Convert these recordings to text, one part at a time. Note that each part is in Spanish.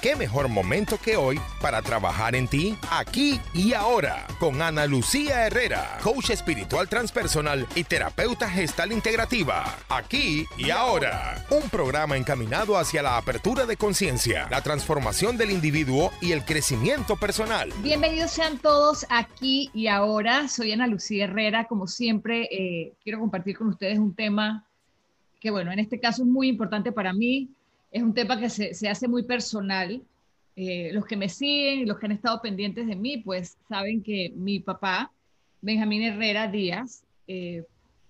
qué mejor momento que hoy para trabajar en ti, aquí y ahora, con Ana Lucía Herrera, coach espiritual transpersonal y terapeuta gestal integrativa. Aquí y ahora, un programa encaminado hacia la apertura de conciencia, la transformación del individuo y el crecimiento personal. Bienvenidos sean todos aquí y ahora. Soy Ana Lucía Herrera. Como siempre, eh, quiero compartir con ustedes un tema que, bueno, en este caso es muy importante para mí es un tema que se, hace muy personal. Eh, los que me siguen, los que han estado pendientes de mí, pues saben que mi papá, Benjamín Herrera Díaz, eh,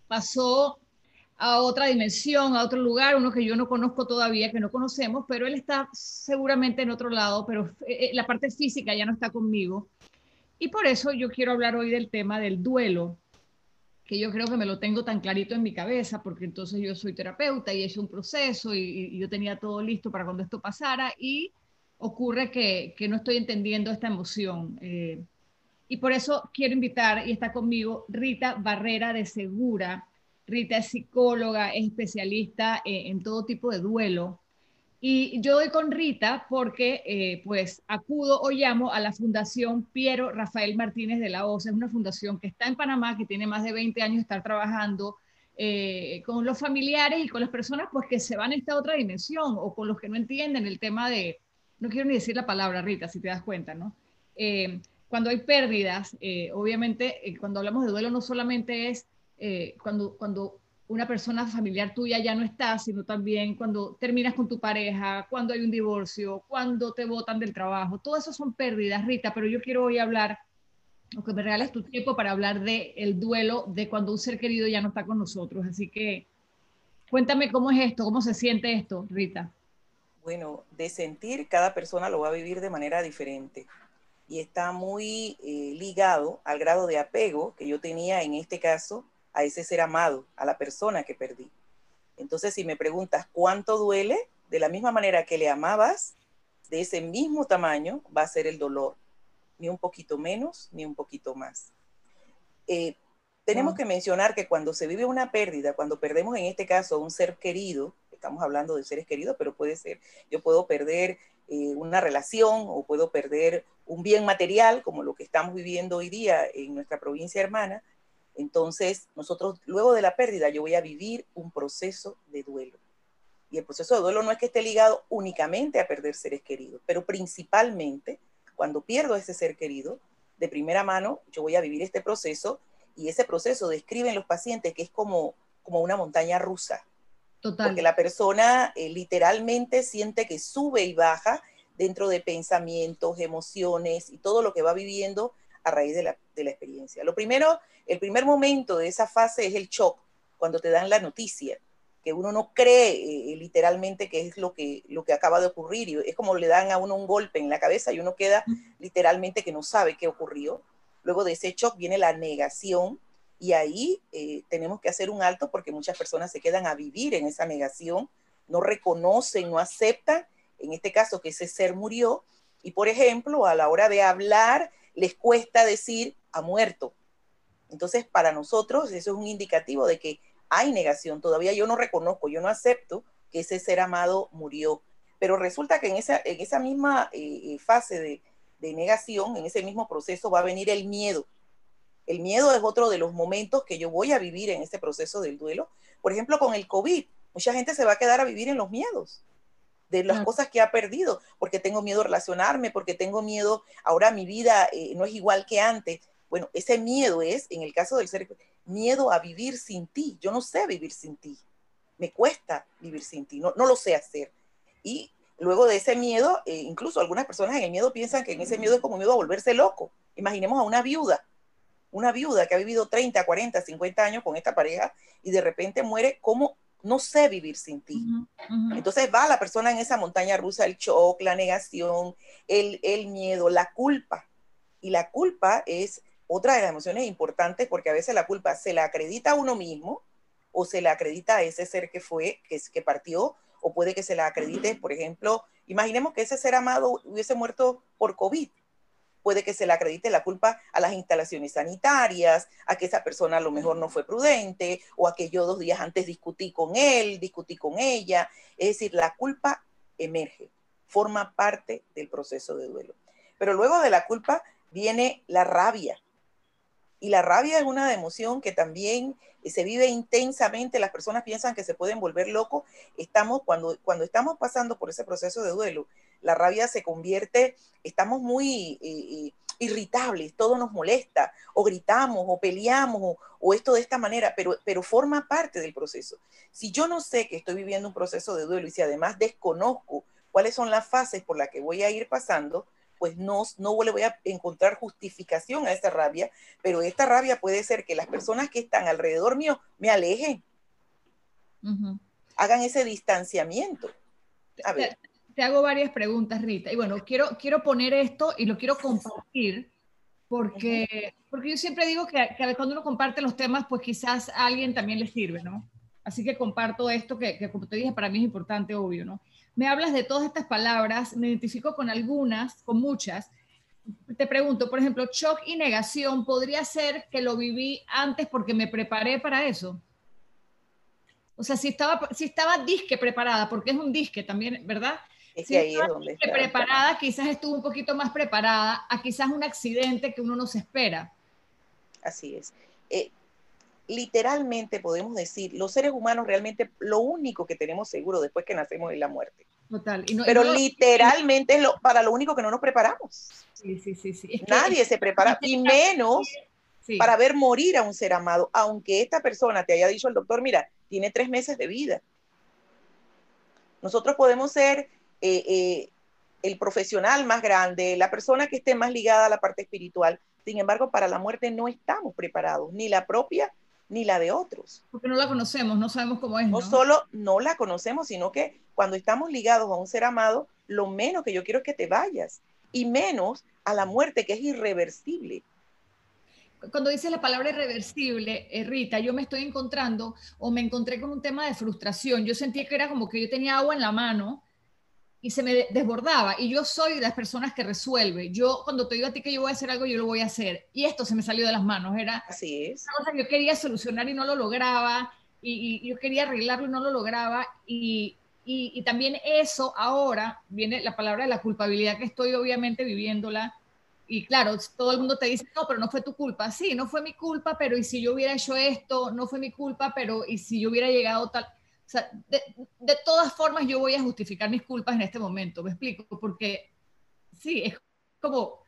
pasó a otra dimensión, a otro lugar, uno que yo no conozco todavía, que no conocemos, pero él está seguramente en otro lado, pero eh, la parte física ya no está conmigo. Y por eso yo quiero hablar hoy del tema del duelo, que yo creo que me lo tengo tan clarito en mi cabeza, porque entonces yo soy terapeuta y he hecho un proceso y, yo tenía todo listo para cuando esto pasara y ocurre que, que no estoy entendiendo esta emoción. Eh, y por eso quiero invitar, y está conmigo, Rita Barrera de Segura. Rita es psicóloga, es especialista en todo tipo de duelo. Y yo doy con Rita porque eh, pues acudo o llamo a la Fundación Piero Rafael Martínez de la OSA. Es una fundación que está en Panamá, que tiene más de 20 años de estar trabajando eh, con los familiares y con las personas pues que se van a esta otra dimensión o con los que no entienden el tema de, no quiero ni decir la palabra Rita, si te das cuenta, ¿no? Eh, cuando hay pérdidas, obviamente cuando hablamos de duelo no solamente es cuando, cuando una persona familiar tuya ya no está, sino también cuando terminas con tu pareja, cuando hay un divorcio, cuando te botan del trabajo. Todo eso son pérdidas, Rita, pero yo quiero hoy hablar, o que me regales tu tiempo para hablar de el duelo de cuando un ser querido ya no está con nosotros. Así que cuéntame cómo es esto, cómo se siente esto, Rita. Bueno, de sentir, cada persona lo va a vivir de manera diferente y está muy eh, ligado al grado de apego que yo tenía en este caso a ese ser amado, a la persona que perdí. Entonces, si me preguntas cuánto duele, de la misma manera que le amabas, de ese mismo tamaño va a ser el dolor, ni un poquito menos, ni un poquito más. Eh, tenemos que mencionar que cuando se vive una pérdida, cuando perdemos en este caso un ser querido, estamos hablando de seres queridos, pero puede ser, yo puedo perder eh, una relación o puedo perder un bien material, como lo que estamos viviendo hoy día en nuestra provincia hermana, entonces, nosotros, luego de la pérdida, yo voy a vivir un proceso de duelo. Y el proceso de duelo no es que esté ligado únicamente a perder seres queridos, pero principalmente cuando pierdo ese ser querido, de primera mano, yo voy a vivir este proceso y ese proceso describen los pacientes que es como, como una montaña rusa. Total. Porque la persona eh, literalmente siente que sube y baja dentro de pensamientos, emociones y todo lo que va viviendo a raíz de la, de la experiencia. Lo primero, el primer momento de esa fase es el shock, cuando te dan la noticia, que uno no cree eh, literalmente que es lo que, lo que acaba de ocurrir, y es como le dan a uno un golpe en la cabeza y uno queda literalmente que no sabe qué ocurrió. Luego de ese shock viene la negación y ahí eh, tenemos que hacer un alto porque muchas personas se quedan a vivir en esa negación, no reconocen, no aceptan, en este caso que ese ser murió, y por ejemplo, a la hora de hablar, les cuesta decir ha muerto. Entonces, para nosotros eso es un indicativo de que hay negación. Todavía yo no reconozco, yo no acepto que ese ser amado murió. Pero resulta que en esa, en esa misma eh, eh, fase de, de negación, en ese mismo proceso, va a venir el miedo. El miedo es otro de los momentos que yo voy a vivir en este proceso del duelo. Por ejemplo, con el COVID, mucha gente se va a quedar a vivir en los miedos de las cosas que ha perdido, porque tengo miedo a relacionarme, porque tengo miedo, ahora mi vida eh, no es igual que antes. Bueno, ese miedo es, en el caso del ser, miedo a vivir sin ti. Yo no sé vivir sin ti. Me cuesta vivir sin ti, no, no lo sé hacer. Y luego de ese miedo, eh, incluso algunas personas en el miedo piensan que en ese miedo es como miedo a volverse loco. Imaginemos a una viuda, una viuda que ha vivido 30, 40, 50 años con esta pareja y de repente muere, ¿cómo no sé vivir sin ti. Entonces va la persona en esa montaña rusa, el shock, la negación, el, el, miedo, la culpa. Y la culpa es otra de las emociones importantes porque a veces la culpa se la acredita a uno mismo o se la acredita a ese ser que fue, que, que partió, o puede que se la acredite, por ejemplo, imaginemos que ese ser amado hubiese muerto por COVID puede que se le acredite la culpa a las instalaciones sanitarias, a que esa persona a lo mejor no fue prudente, o a que yo dos días antes discutí con él, discutí con ella. Es decir, la culpa emerge. forma parte del proceso de duelo. Pero luego de la culpa viene la rabia. Y la rabia es una emoción que también se vive intensamente. Las personas piensan que se pueden volver locos. Estamos, cuando, cuando estamos pasando por ese proceso de duelo, la rabia se convierte, estamos muy eh, eh, irritables, todo nos molesta, o gritamos, o peleamos, o, o, esto de esta manera, pero, pero forma parte del proceso. Si yo no sé que estoy viviendo un proceso de duelo y si además desconozco cuáles son las fases por las que voy a ir pasando, pues no, no le voy a encontrar justificación a esa rabia, pero esta rabia puede ser que las personas que están alrededor mío me alejen, hagan ese distanciamiento. A ver. Te, hago varias preguntas, Rita, y bueno, quiero, quiero poner esto y lo quiero compartir. Porque, porque yo siempre digo que, que cuando uno comparte los temas, pues quizás a alguien también le sirve, ¿no? Así que comparto esto que, que, como te dije, para mí es importante, obvio, ¿no? me hablas de todas estas palabras, me identifico con algunas, con muchas. Te pregunto, por ejemplo, shock y negación, ¿podría ser que lo viví antes porque me preparé para eso? O sea, si estaba, si estaba disque preparada, porque es un disque también, ¿verdad? Es que ahí es donde está. preparada, quizás estuvo un poquito más preparada a quizás un accidente que uno no se espera. Así es. Eh, literalmente podemos decir, los seres humanos realmente lo único que tenemos seguro después que nacemos es la muerte. Total. Pero literalmente es lo, para lo único que no nos preparamos. Sí, sí, sí. sí. Nadie se prepara, y menos para ver morir a un ser amado, aunque esta persona te haya dicho el doctor, mira, tiene tres meses de vida. Nosotros podemos ser eh, eh, el profesional más grande, la persona que esté más ligada a la parte espiritual. Sin embargo, para la muerte no estamos preparados, ni la propia ni la de otros. Porque no la conocemos, no sabemos cómo es. No, solo no la conocemos, sino que cuando estamos ligados a un ser amado, lo menos que yo quiero es que te vayas y menos a la muerte que es irreversible. Cuando dices la palabra irreversible, eh, Rita, yo me estoy encontrando o me encontré con un tema de frustración. Yo sentía que era como que yo tenía agua en la mano y se me desbordaba. Y yo soy de las personas que resuelve. Yo, cuando te digo a ti que yo voy a hacer algo, yo lo voy a hacer. Y esto se me salió de las manos. Era Así es. una cosa que yo quería solucionar y no lo lograba. Y, yo quería arreglarlo y no lo lograba. Y, y, también eso ahora viene la palabra de la culpabilidad que estoy obviamente viviéndola. Y claro, todo el mundo te dice, no, pero no fue tu culpa. Sí, no fue mi culpa, pero ¿y si yo hubiera hecho esto? No fue mi culpa, pero ¿y si yo hubiera llegado tal? De, de, todas formas yo voy a justificar mis culpas en este momento, me explico, porque sí, es como,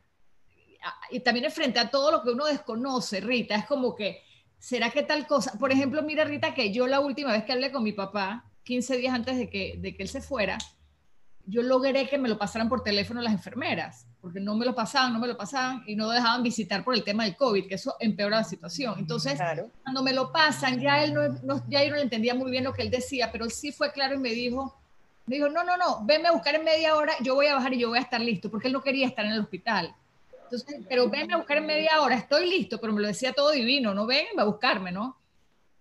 y también es frente a todo lo que uno desconoce, Rita, es como que, ¿será que tal cosa? Por ejemplo, mira, Rita, que yo la última vez que hablé con mi papá, 15 días antes de que, de que él se fuera, yo logré que me lo pasaran por teléfono las enfermeras, porque no me lo pasaban, no me lo pasaban y no dejaban visitar por el tema del COVID, que eso empeora la situación. Entonces, cuando me lo pasan, ya él no, ya yo no entendía muy bien lo que él decía, pero sí fue claro y me dijo, me dijo, no, no, no, venme a buscar en media hora, yo voy a bajar y yo voy a estar listo, porque él no quería estar en el hospital. Entonces, pero venme a buscar en media hora, estoy listo, pero me lo decía todo divino, no venme a buscarme, ¿no?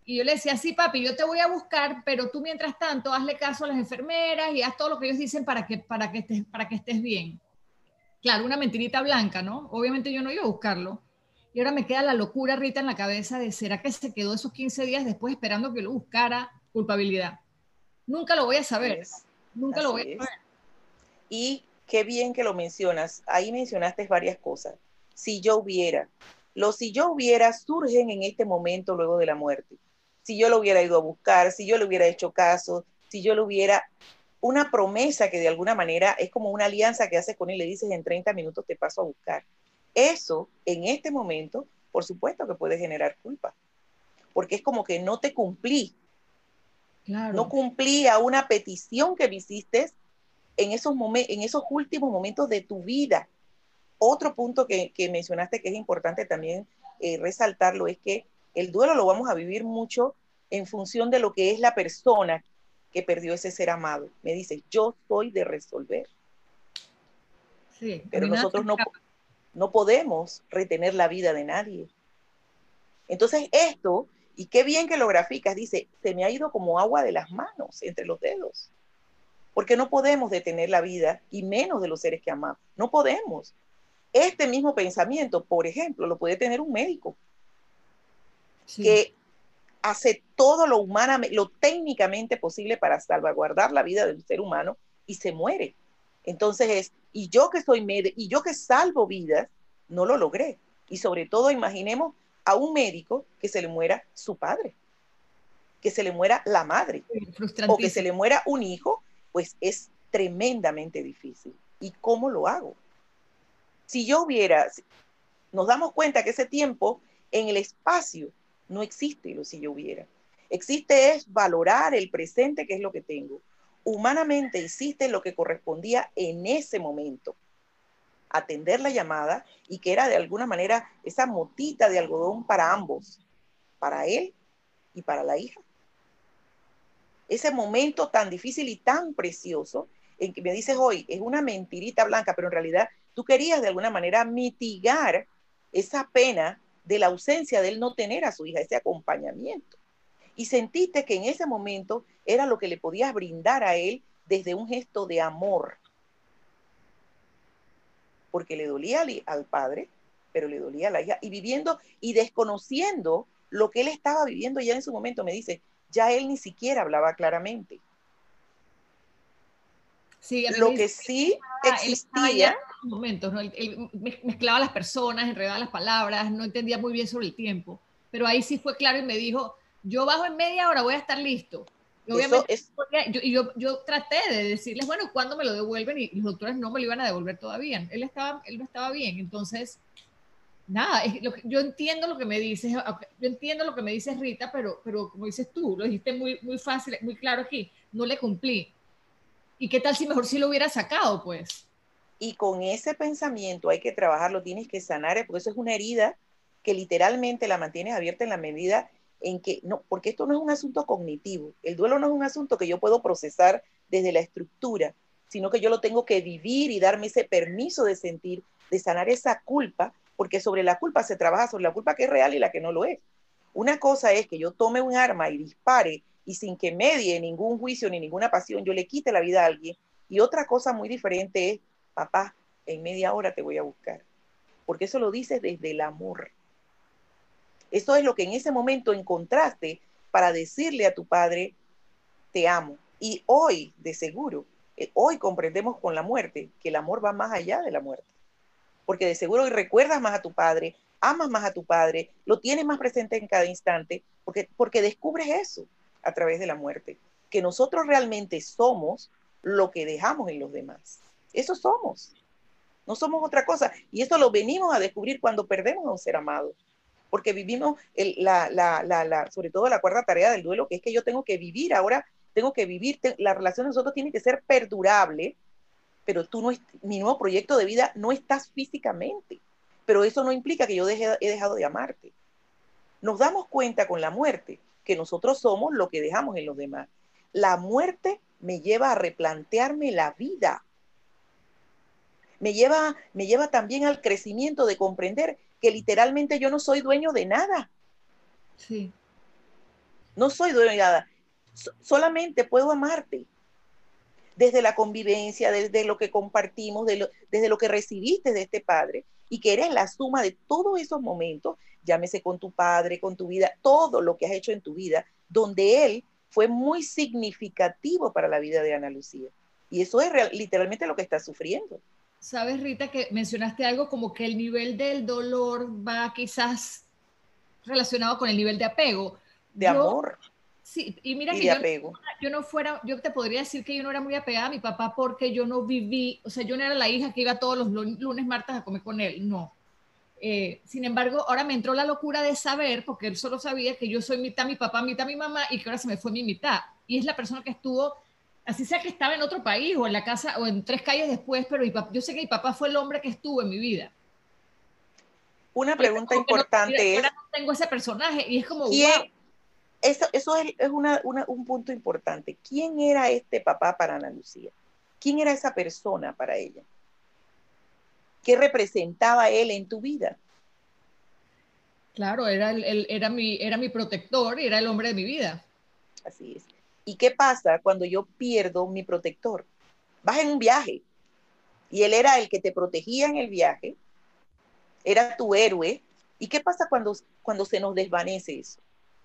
Y yo le decía, sí, papi, yo te voy a buscar, pero tú mientras tanto hazle caso a las enfermeras y haz todo lo que ellos dicen para que, para que, estés, para que estés bien. Claro, una mentirita blanca, ¿no? Obviamente yo no iba a buscarlo. Y ahora me queda la locura, Rita, en la cabeza de, ¿será que se quedó esos 15 días después esperando que lo buscara culpabilidad? Nunca lo voy a saber. Nunca lo voy a saber. Y qué bien que lo mencionas. Ahí mencionaste varias cosas. Si yo hubiera, los si yo hubiera surgen en este momento luego de la muerte si yo lo hubiera ido a buscar, si yo le hubiera hecho caso, si yo lo hubiera, una promesa que de alguna manera es como una alianza que haces con él, le dices en 30 minutos te paso a buscar. Eso en este momento, por supuesto que puede generar culpa, porque es como que no te cumplí. No cumplí a una petición que me hiciste en esos, en esos últimos momentos de tu vida. Otro punto que, mencionaste que es importante también eh, resaltarlo es que el duelo lo vamos a vivir mucho en función de lo que es la persona que perdió ese ser amado. Me dice, yo soy de resolver. Sí, Pero nosotros no, no podemos retener la vida de nadie. Entonces esto, y qué bien que lo graficas, dice, se me ha ido como agua de las manos entre los dedos. Porque no podemos detener la vida y menos de los seres que amamos. No podemos. Este mismo pensamiento, por ejemplo, lo puede tener un médico que hace todo lo humanamente, lo técnicamente posible para salvaguardar la vida del ser humano y se muere. Entonces es, y yo que soy médico, y yo que salvo vidas, no lo logré. Y sobre todo, imaginemos a un médico que se le muera su padre, que se le muera la madre, o que se le muera un hijo, pues es tremendamente difícil. ¿Y cómo lo hago? Si yo hubiera, nos damos cuenta que ese tiempo en el espacio no existe lo si yo hubiera. Existe es valorar el presente, que es lo que tengo. Humanamente existe lo que correspondía en ese momento. Atender la llamada y que era de alguna manera esa motita de algodón para ambos, para él y para la hija. Ese momento tan difícil y tan precioso en que me dices hoy es una mentirita blanca, pero en realidad tú querías de alguna manera mitigar esa pena de la ausencia de él no tener a su hija, ese acompañamiento. Y sentiste que en ese momento era lo que le podías brindar a él desde un gesto de amor. Porque le dolía al padre, pero le dolía a la hija. Y viviendo y desconociendo lo que él estaba viviendo ya en su momento, me dice, ya él ni siquiera hablaba claramente. Sí, lo que sí existía. Momentos, ¿no? Él, mezclaba las personas, enredaba las palabras, no entendía muy bien sobre el tiempo. Pero ahí sí fue claro y me dijo: Yo bajo en media hora, voy a estar listo. Y obviamente, yo, yo, traté de decirles, bueno, ¿cuándo me lo devuelven? Y los doctores no me lo iban a devolver todavía. Él, estaba, él no estaba bien. Entonces, nada, yo entiendo lo que me dices, yo entiendo lo que me dices Rita, pero, pero como dices tú, lo dijiste muy, muy fácil, muy claro aquí, no le cumplí. ¿Y qué tal si mejor si lo hubiera sacado, pues? Y con ese pensamiento hay que trabajarlo, tienes que sanar, porque eso es una herida que literalmente la mantienes abierta en la medida en que, no, porque esto no es un asunto cognitivo, el duelo no es un asunto que yo puedo procesar desde la estructura, sino que yo lo tengo que vivir y darme ese permiso de sentir, de sanar esa culpa, porque sobre la culpa se trabaja sobre la culpa que es real y la que no lo es. Una cosa es que yo tome un arma y dispare y sin que medie ningún juicio ni ninguna pasión, yo le quite la vida a alguien. Y otra cosa muy diferente es, papá, en media hora te voy a buscar. Porque eso lo dices desde el amor. Eso es lo que en ese momento encontraste para decirle a tu padre, te amo. Y hoy, de seguro, eh, hoy comprendemos con la muerte que el amor va más allá de la muerte. Porque de seguro hoy recuerdas más a tu padre, amas más a tu padre, lo tienes más presente en cada instante, porque, porque descubres eso a través de la muerte, que nosotros realmente somos lo que dejamos en los demás. Eso somos. No somos otra cosa. Y eso lo venimos a descubrir cuando perdemos a un ser amado. Porque vivimos la, la, la, sobre todo la cuarta tarea del duelo, que es que yo tengo que vivir ahora, tengo que vivir, la relación de nosotros tiene que ser perdurable, pero tú no, mi nuevo proyecto de vida no estás físicamente. Pero eso no implica que yo deje, he dejado de amarte. Nos damos cuenta con la muerte que nosotros somos lo que dejamos en los demás. La muerte me lleva a replantearme la vida. Me lleva, me lleva también al crecimiento de comprender que literalmente yo no soy dueño de nada. Sí. No soy dueño de nada. solamente puedo amarte. Desde la convivencia, desde lo que compartimos, desde lo que recibiste de este Padre y que eres la suma de todos esos momentos llámese con tu padre, con tu vida, todo lo que has hecho en tu vida, donde él fue muy significativo para la vida de Ana Lucía. Y eso es literalmente lo que está sufriendo. Sabes, Rita, que mencionaste algo como que el nivel del dolor va quizás relacionado con el nivel de apego. De amor. Sí, y mira que yo, apego. yo no fuera, yo te podría decir que yo no era muy apegada a mi papá porque yo no viví, o sea, yo no era la hija que iba todos los lunes, martes a comer con él, no. Eh, sin embargo, ahora me entró la locura de saber, porque él solo sabía que yo soy mitad mi papá, mitad mi mamá, y que ahora se me fue mi mitad. Y es la persona que estuvo, así sea que estaba en otro país o en la casa o en tres calles después, pero yo sé que mi papá fue el hombre que estuvo en mi vida. Una pregunta importante es... Ahora no tengo ese personaje y es como... Eso, eso es, es un punto importante. ¿Quién era este papá para Ana Lucía? ¿Quién era esa persona para ella? ¿Qué representaba él en tu vida? Claro, era, el, era, mi, era mi protector y era el hombre de mi vida. Así es. ¿Y qué pasa cuando yo pierdo mi protector? Vas en un viaje y él era el que te protegía en el viaje, era tu héroe. ¿Y qué pasa cuando, cuando se nos desvanece eso?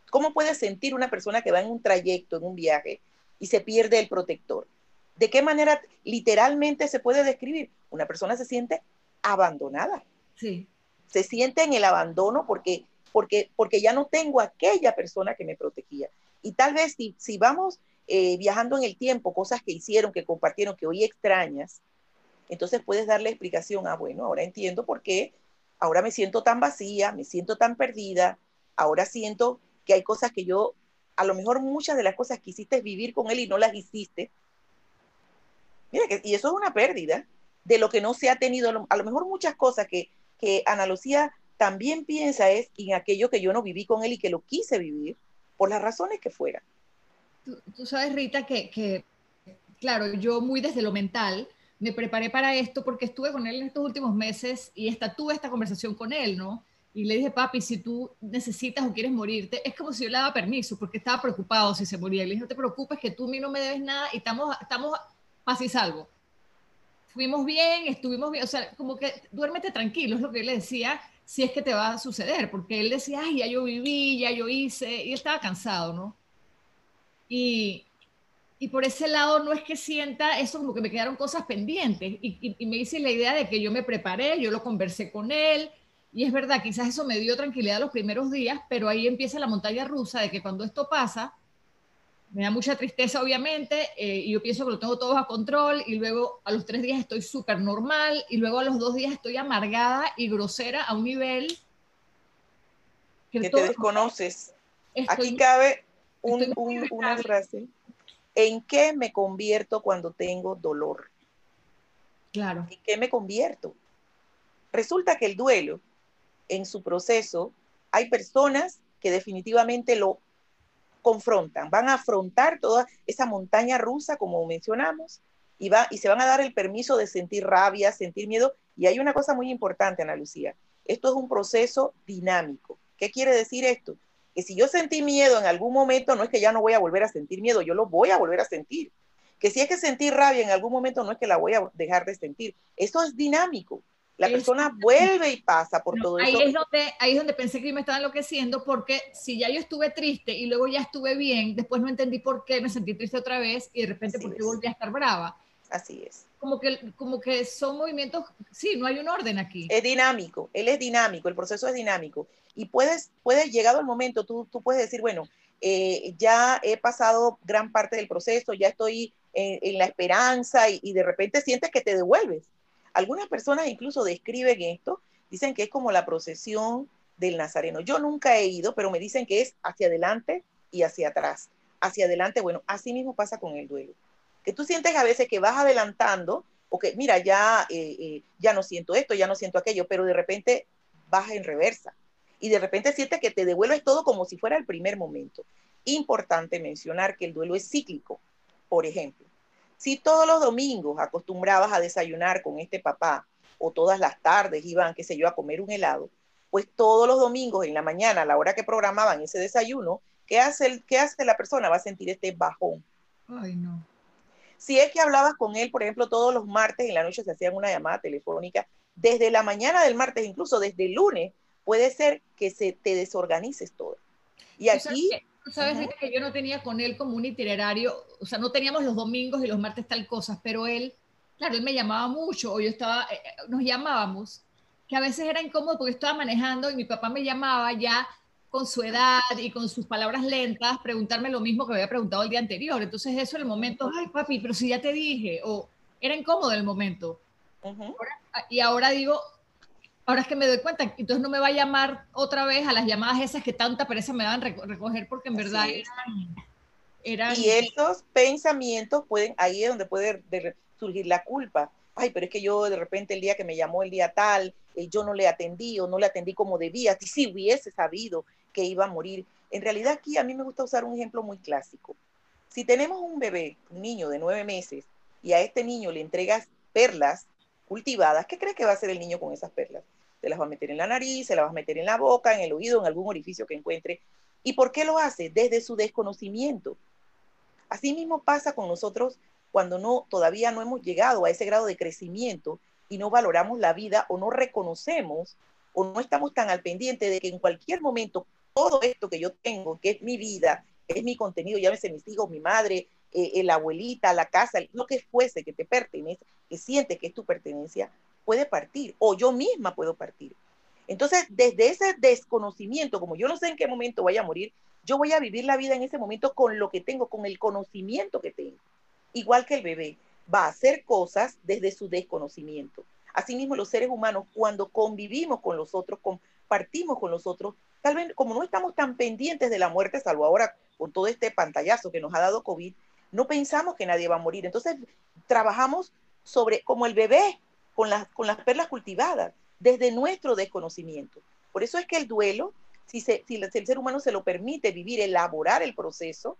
¿Cómo puede sentir una persona que va en un trayecto, en un viaje, y se pierde el protector? ¿De qué manera literalmente se puede describir? Una persona se siente abandonada. Sí. Se siente en el abandono porque, porque, porque ya no tengo aquella persona que me protegía. Y tal vez si, vamos eh, viajando en el tiempo, cosas que hicieron, que compartieron, que hoy extrañas, entonces puedes darle explicación, ah, bueno, ahora entiendo por qué, ahora me siento tan vacía, me siento tan perdida, ahora siento que hay cosas que yo, a lo mejor muchas de las cosas que hiciste vivir con él y no las hiciste. Mira, y eso es una pérdida de lo que no se ha tenido, a lo mejor muchas cosas que, que Ana Lucía también piensa es en aquello que yo no viví con él y que lo quise vivir por las razones que fueran. Tú, sabes, Rita, que, claro, yo muy desde lo mental me preparé para esto porque estuve con él en estos últimos meses y esta, tuve esta conversación con él, ¿no? Y le dije, papi, si tú necesitas o quieres morirte, es como si yo le daba permiso porque estaba preocupado si se moría. le dije, no te preocupes, que tú a mí no me debes nada y estamos, estamos paz y salvo. Fuimos bien, estuvimos bien, o sea, como que duérmete tranquilo, es lo que yo le decía, si es que te va a suceder, porque él decía, ay, ya yo viví, ya yo hice, y él estaba cansado, ¿no? Y, y por ese lado no es que sienta eso como que me quedaron cosas pendientes y, y, me hice la idea de que yo me preparé, yo lo conversé con él y es verdad, quizás eso me dio tranquilidad los primeros días, pero ahí empieza la montaña rusa de que cuando esto pasa, me da mucha tristeza obviamente eh, y yo pienso que lo tengo todo a control y luego a los tres días estoy súper normal y luego a los dos días estoy amargada y grosera a un nivel que, te desconoces. Aquí cabe una frase ¿En qué me convierto cuando tengo dolor? Claro. ¿En qué me convierto? Resulta que el duelo, en su proceso, hay personas que definitivamente lo confrontan, van a afrontar toda esa montaña rusa, como mencionamos, y, va, y se van a dar el permiso de sentir rabia, sentir miedo. Y hay una cosa muy importante, Ana Lucía, esto es un proceso dinámico. ¿Qué quiere decir esto? que si yo sentí miedo en algún momento, no es que ya no voy a volver a sentir miedo, yo lo voy a volver a sentir. Que si es que sentí rabia en algún momento, no es que la voy a dejar de sentir. Eso es dinámico. La persona vuelve y pasa por todo ahí eso. Es donde, ahí es donde pensé que me estaba enloqueciendo, porque si ya yo estuve triste y luego ya estuve bien, después no entendí por qué me sentí triste otra vez y de repente porque volví a estar brava. Así es. Como que, como que son movimientos, sí, no hay un orden aquí. Es dinámico, él es dinámico, el proceso es dinámico y puedes, puedes llegado el momento, tú, tú puedes decir, bueno, eh, ya he pasado gran parte del proceso, ya estoy en, la esperanza y, de repente sientes que te devuelves. Algunas personas incluso describen esto, dicen que es como la procesión del Nazareno. Yo nunca he ido, pero me dicen que es hacia adelante y hacia atrás. Hacia adelante, bueno, así mismo pasa con el duelo. Que tú sientes a veces que vas adelantando, o que mira, ya, eh, eh, ya no siento esto, ya no siento aquello, pero de repente vas en reversa y de repente sientes que te devuelves todo como si fuera el primer momento. Importante mencionar que el duelo es cíclico. Por ejemplo, si todos los domingos acostumbrabas a desayunar con este papá o todas las tardes iban, qué sé yo, a comer un helado, pues todos los domingos en la mañana, a la hora que programaban ese desayuno, ¿qué hace, el, qué hace la persona? Va a sentir este bajón. Ay, no. Si es que hablabas con él, por ejemplo, todos los martes en la noche se hacían una llamada telefónica, desde la mañana del martes, incluso desde el lunes, puede ser que se te desorganices todo. Y aquí... sabes que yo no tenía con él como un itinerario, o sea, no teníamos los domingos y los martes tal cosas, pero él, claro, él me llamaba mucho, o yo estaba, eh, eh, nos llamábamos, que a veces era incómodo porque estaba manejando y mi papá me llamaba ya con su edad y con sus palabras lentas, preguntarme lo mismo que me había preguntado el día anterior. Entonces eso en el momento, ay papi, pero si ya te dije, o era incómodo en el momento. y ahora digo, ahora es que me doy cuenta, entonces no me va a llamar otra vez a las llamadas esas que tanta pereza me dan recoger porque en verdad eran, Y esos pensamientos pueden, ahí es donde puede surgir la culpa. Ay, pero es que yo de repente el día que me llamó el día tal, eh, yo no le atendí o no le atendí como debía, si hubiese sabido que iba a morir. En realidad aquí a mí me gusta usar un ejemplo muy clásico. Si tenemos un bebé, un niño de nueve meses, y a este niño le entregas perlas cultivadas, ¿qué crees que va a hacer el niño con esas perlas? Se las va a meter en la nariz, se las va a meter en la boca, en el oído, en algún orificio que encuentre. ¿Y por qué lo hace? Desde su desconocimiento. Así mismo pasa con nosotros cuando no, todavía no hemos llegado a ese grado de crecimiento y no valoramos la vida o no reconocemos o no estamos tan al pendiente de que en cualquier momento todo esto que yo tengo, que es mi vida, es mi contenido, llámese mis hijos, mi madre, eh, la abuelita, la casa, lo que fuese que te pertenece, que sientes que es tu pertenencia, puede partir o yo misma puedo partir. Entonces, desde ese desconocimiento, como yo no sé en qué momento voy a morir, yo voy a vivir la vida en ese momento con lo que tengo, con el conocimiento que tengo. Igual que el bebé va a hacer cosas desde su desconocimiento. Asimismo, los seres humanos, cuando convivimos con los otros, compartimos con los otros, tal vez como no estamos tan pendientes de la muerte, salvo ahora con todo este pantallazo que nos ha dado COVID, no pensamos que nadie va a morir. Entonces, trabajamos sobre, como el bebé, con las, con las perlas cultivadas, desde nuestro desconocimiento. Por eso es que el duelo, si, si el ser humano se lo permite vivir, elaborar el proceso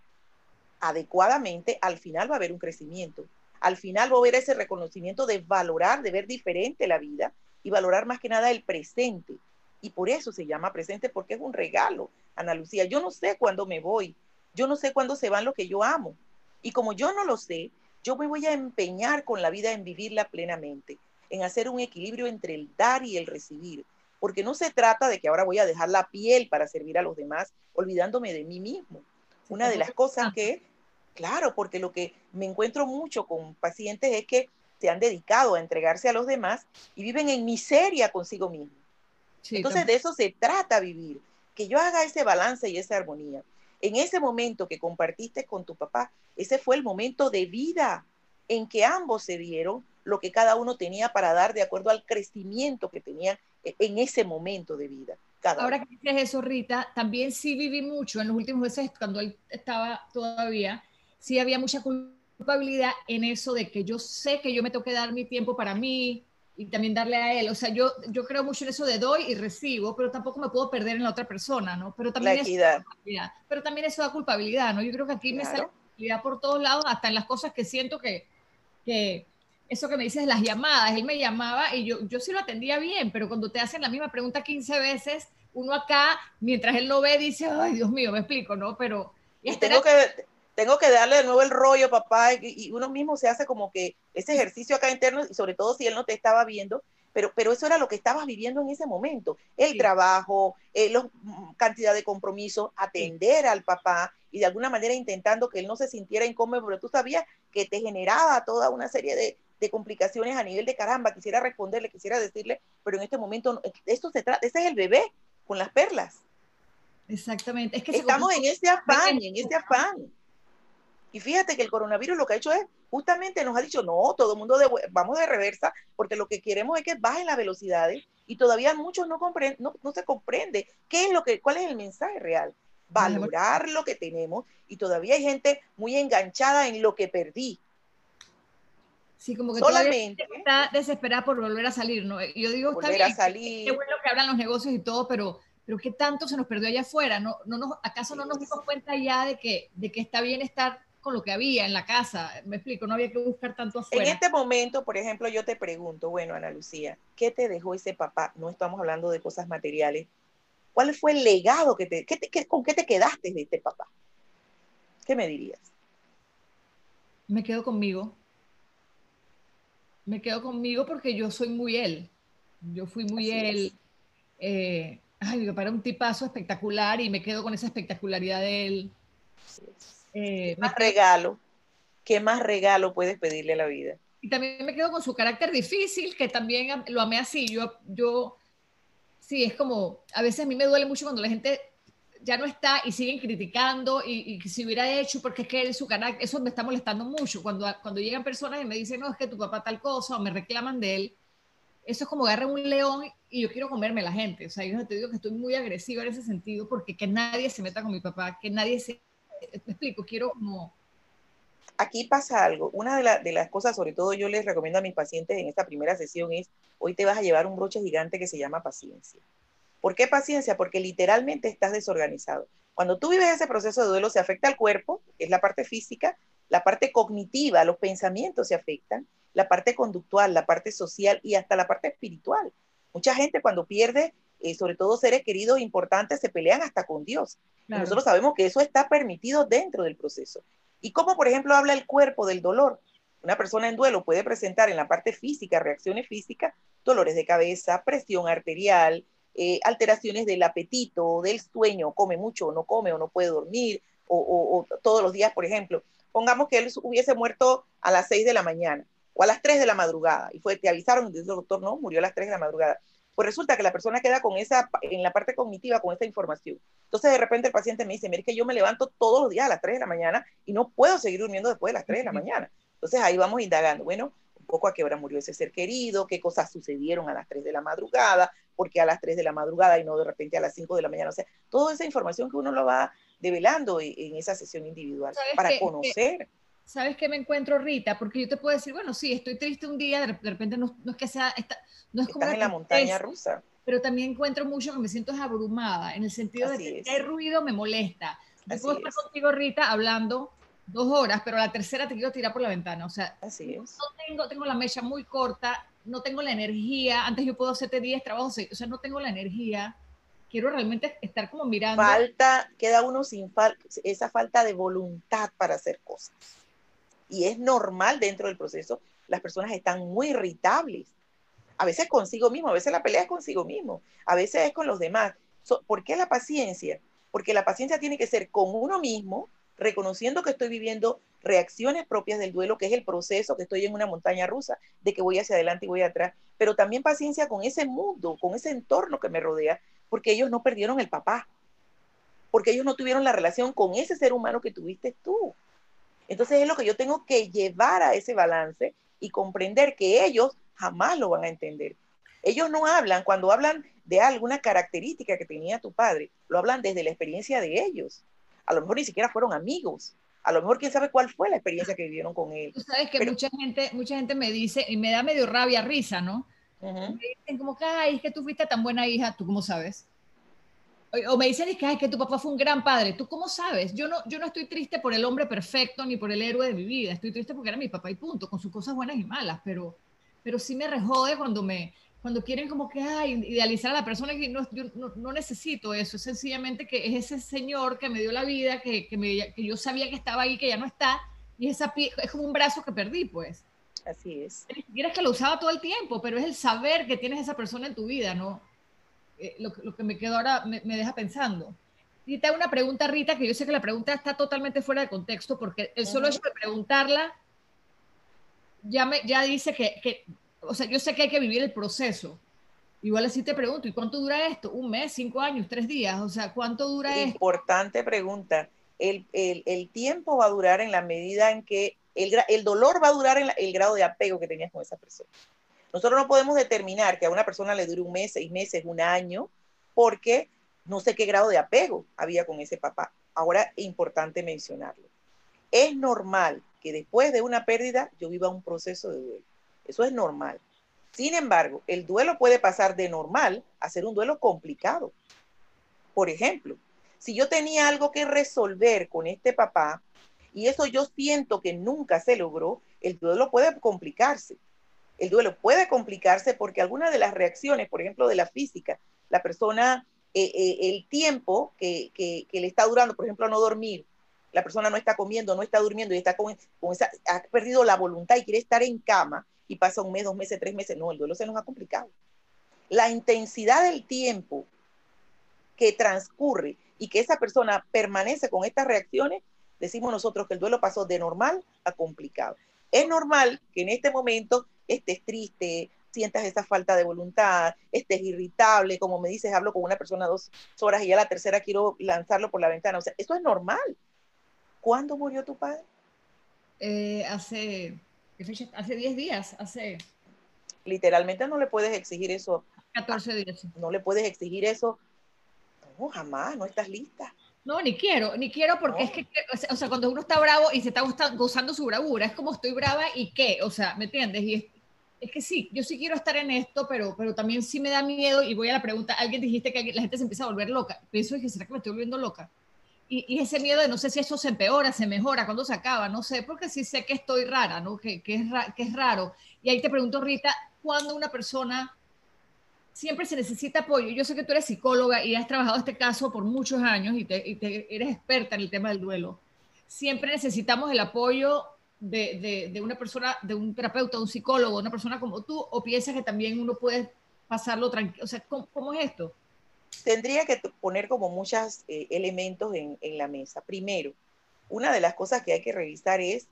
adecuadamente, al final va a haber un crecimiento. Al final va a haber ese reconocimiento de valorar, de ver diferente la vida y valorar más que nada el presente. Y por eso se llama presente, porque es un regalo, Ana Lucía. Yo no sé cuándo me voy, yo no sé cuándo se van lo que yo amo. Y como yo no lo sé, yo me voy a empeñar con la vida en vivirla plenamente, en hacer un equilibrio entre el dar y el recibir. Porque no se trata de que ahora voy a dejar la piel para servir a los demás, olvidándome de mí mismo. Una de las cosas que, claro, porque lo que me encuentro mucho con pacientes es que se han dedicado a entregarse a los demás y viven en miseria consigo mismo. Entonces de eso se trata vivir, que yo haga ese balance y esa armonía. En ese momento que compartiste con tu papá, ese fue el momento de vida en que ambos se dieron lo que cada uno tenía para dar de acuerdo al crecimiento que tenían e-, en ese momento de vida. Ahora que dices eso, Rita, también sí viví mucho en los últimos meses, cuando él estaba todavía, sí había mucha culpabilidad en eso de que yo sé que yo me tengo que dar mi tiempo para mí, y también darle a él. O sea, yo, yo creo mucho en eso de doy y recibo, pero tampoco me puedo perder en la otra persona, ¿no? Pero también la equidad. pero también eso da culpabilidad, ¿no? Yo creo que aquí me sale culpabilidad por todos lados, hasta en las cosas que siento que, que eso que me dices, las llamadas, él me llamaba y yo, yo sí lo atendía bien, pero cuando te hacen la misma pregunta 15 veces, uno acá, mientras él lo ve, dice, ay, Dios mío, me explico, ¿no? Pero... Y, tengo que tengo que darle de nuevo el rollo, papá, y, uno mismo se hace como que ese ejercicio acá interno, y sobre todo si él no te estaba viendo, pero, pero eso era lo que estabas viviendo en ese momento, el trabajo, eh, la mm, cantidad de compromiso, atender al papá y de alguna manera intentando que él no se sintiera incómodo, pero tú sabías que te generaba toda una serie de, de complicaciones a nivel de caramba, quisiera responderle, quisiera decirle, pero en este momento, esto se trata, ese es el bebé con las perlas. Exactamente. Es que Estamos en ese afán, en ese afán. Y fíjate que el coronavirus lo que ha hecho es, justamente nos ha dicho, no, todo el mundo vamos de reversa, porque lo que queremos es que bajen las velocidades y todavía muchos no, no, no se comprende qué es lo que, cuál es el mensaje real. Valorar lo que tenemos y todavía hay gente muy enganchada en lo que perdí. Sí, como que solamente está desesperada por volver a salir, ¿no? Yo digo, volver está bien, a salir. Qué bueno que hablan los negocios y todo, pero pero ¿qué tanto se nos perdió allá afuera? ¿No, no nos, ¿Acaso no nos dimos cuenta ya de que, de que está bien estar con lo que había en la casa. Me explico, no había que buscar tanto afuera. En este momento, por ejemplo, yo te pregunto, bueno, Ana Lucía, ¿qué te dejó ese papá? No estamos hablando de cosas materiales. ¿Cuál fue el legado que te, con qué te quedaste de este papá? ¿Qué me dirías? Me quedo conmigo. Me quedo conmigo porque yo soy muy él. Yo fui muy él. Eh, ay, me para un tipazo espectacular y me quedo con esa espectacularidad de él. Eh, más regalo? ¿Qué más regalo puedes pedirle a la vida? Y también me quedo con su carácter difícil, que también lo amé así. Yo, yo, sí, es como, a veces a mí me duele mucho cuando la gente ya no está y siguen criticando y, y si hubiera hecho, porque es que él, su carácter, eso me está molestando mucho. Cuando, cuando llegan personas y me dicen, no, es que tu papá tal cosa, o me reclaman de él, eso es como agarrar un león y yo quiero comerme la gente. O sea, yo te digo que estoy muy agresiva en ese sentido porque que nadie se meta con mi papá, que nadie se te explico, quiero como... Aquí pasa algo. Una de, de, las cosas, sobre todo yo les recomiendo a mis pacientes en esta primera sesión es, hoy te vas a llevar un broche gigante que se llama paciencia. ¿Por qué paciencia? Porque literalmente estás desorganizado. Cuando tú vives ese proceso de duelo, se afecta al cuerpo, que es la parte física, la parte cognitiva, los pensamientos se afectan, la parte conductual, la parte social y hasta la parte espiritual. Mucha gente cuando pierde eh, sobre todo seres queridos importantes, se pelean hasta con Dios. Nosotros sabemos que eso está permitido dentro del proceso. Y como, por ejemplo, habla el cuerpo del dolor. Una persona en duelo puede presentar en la parte física, reacciones físicas, dolores de cabeza, presión arterial, eh, alteraciones del apetito, del sueño, come mucho o no come o no puede dormir, o, todos los días, por ejemplo, pongamos que él hubiese muerto a las 6 de la mañana o a las 3 de la madrugada y fue, te avisaron, dice el doctor, no, murió a las 3 de la madrugada. Pues resulta que la persona queda con esa, en la parte cognitiva, con esa información. Entonces de repente el paciente me dice, mire que yo me levanto todos los días a las 3 de la mañana y no puedo seguir durmiendo después de las 3 de la mañana. Entonces ahí vamos indagando, bueno, poco a qué hora murió ese ser querido, qué cosas sucedieron a las 3 de la madrugada, porque a las 3 de la madrugada y no de repente a las 5 de la mañana. O sea, toda esa información que uno lo va develando en, esa sesión individual para conocer. ¿Sabes qué me encuentro, Rita? Porque yo te puedo decir, bueno, sí, estoy triste un día, de repente no, es que sea, no es como Estás en la montaña rusa. Pero también encuentro mucho que me siento abrumada, en el sentido de que el ruido me molesta. Yo puedo estar contigo, Rita, hablando dos horas, pero la tercera te quiero tirar por la ventana. O sea, Así es. no tengo, tengo la mecha muy corta, no tengo la energía. Antes yo puedo hacerte 10 trabajos, o sea, no tengo la energía. Quiero realmente estar como mirando. Falta, queda uno sin esa falta de voluntad para hacer cosas. Y es normal dentro del proceso, las personas están muy irritables. A veces consigo mismo, a veces la pelea es consigo mismo, a veces es con los demás. ¿Por qué la paciencia? Porque la paciencia tiene que ser con uno mismo, reconociendo que estoy viviendo reacciones propias del duelo, que es el proceso, que estoy en una montaña rusa, de que voy hacia adelante y voy atrás, pero también paciencia con ese mundo, con ese entorno que me rodea, porque ellos no perdieron el papá, porque ellos no tuvieron la relación con ese ser humano que tuviste tú. Entonces es lo que yo tengo que llevar a ese balance y comprender que ellos jamás lo van a entender. Ellos no hablan, cuando hablan de alguna característica que tenía tu padre, lo hablan desde la experiencia de ellos a lo mejor ni siquiera fueron amigos. A lo mejor quién sabe cuál fue la experiencia que vivieron con él. Tú sabes que mucha gente mucha gente me dice, y me da medio rabia, risa, ¿no? Me dicen como que, ay, es que tú fuiste tan buena hija, ¿tú cómo sabes? O, me dicen que, ay, que tu papá fue un gran padre, ¿tú cómo sabes? Yo no, yo no estoy triste por el hombre perfecto ni por el héroe de mi vida, estoy triste porque era mi papá y punto, con sus cosas buenas y malas, pero, pero sí me rejode cuando me, cuando quieren como que ay, idealizar a la persona que no, yo no, necesito eso, es sencillamente que es ese señor que me dio la vida, que, que, me, que yo sabía que estaba ahí, que ya no está, y esa es como un brazo que perdí, pues. Así es. Ni que lo usaba todo el tiempo, pero es el saber que tienes esa persona en tu vida, ¿no? Eh, lo, lo, que me quedó ahora me, me, deja pensando. Y te hago una pregunta, Rita, que yo sé que la pregunta está totalmente fuera de contexto, porque el solo hecho de preguntarla ya, me, ya dice que, que o sea, yo sé que hay que vivir el proceso. Igual así te pregunto, ¿y cuánto dura esto? ¿Un mes, cinco años, tres días? O sea, ¿cuánto dura esto? Importante pregunta. El, el, el, tiempo va a durar en la medida en que el, el dolor va a durar en el grado de apego que tenías con esa persona. Nosotros no podemos determinar que a una persona le dure un mes, seis meses, un año, porque no sé qué grado de apego había con ese papá. Ahora importante mencionarlo. Es normal que después de una pérdida yo viva un proceso de duelo. Eso es normal. Sin embargo, el duelo puede pasar de normal a ser un duelo complicado. Por ejemplo, si yo tenía algo que resolver con este papá y eso yo siento que nunca se logró, el duelo puede complicarse. El duelo puede complicarse porque algunas de las reacciones, por ejemplo, de la física, la persona, eh, eh, el tiempo que, le está durando, por ejemplo, no dormir, la persona no está comiendo, no está durmiendo y está con, ha perdido la voluntad y quiere estar en cama, y pasa un mes, dos meses, tres meses. No, el duelo se nos ha complicado. La intensidad del tiempo que transcurre y que esa persona permanece con estas reacciones, decimos nosotros que el duelo pasó de normal a complicado. Es normal que en este momento estés triste, sientas esa falta de voluntad, estés irritable, como me dices, hablo con una persona dos horas y ya la tercera quiero lanzarlo por la ventana. O sea, eso es normal. ¿Cuándo murió tu padre? Eh, hace Hace 10 días, hace... Literalmente no le puedes exigir eso. 14 días. No le puedes exigir eso. No, jamás, no estás lista. No, ni quiero, ni quiero porque es que, o sea, cuando uno está bravo y se está gozando su bravura, es como estoy brava y qué, o sea, ¿me entiendes? Y es, es, que sí, yo sí quiero estar en esto, pero, pero también sí me da miedo y voy a la pregunta, alguien dijiste que la gente se empieza a volver loca, pienso que será que me estoy volviendo loca y, ese miedo de no sé si eso se empeora, se mejora, cuando se acaba, no sé, porque sí sé que estoy rara, ¿no? Que, que, es, que es raro. Y ahí te pregunto, Rita, ¿cuándo una persona siempre se necesita apoyo? Yo sé que tú eres psicóloga y has trabajado este caso por muchos años y, te, eres experta en el tema del duelo. Siempre necesitamos el apoyo de, de, una persona, de un terapeuta, un psicólogo, una persona como tú, o piensas que también uno puede pasarlo tranquilo. O sea, cómo es esto? Tendría que poner como muchos eh, elementos en, la mesa. Primero, una de las cosas que hay que revisar es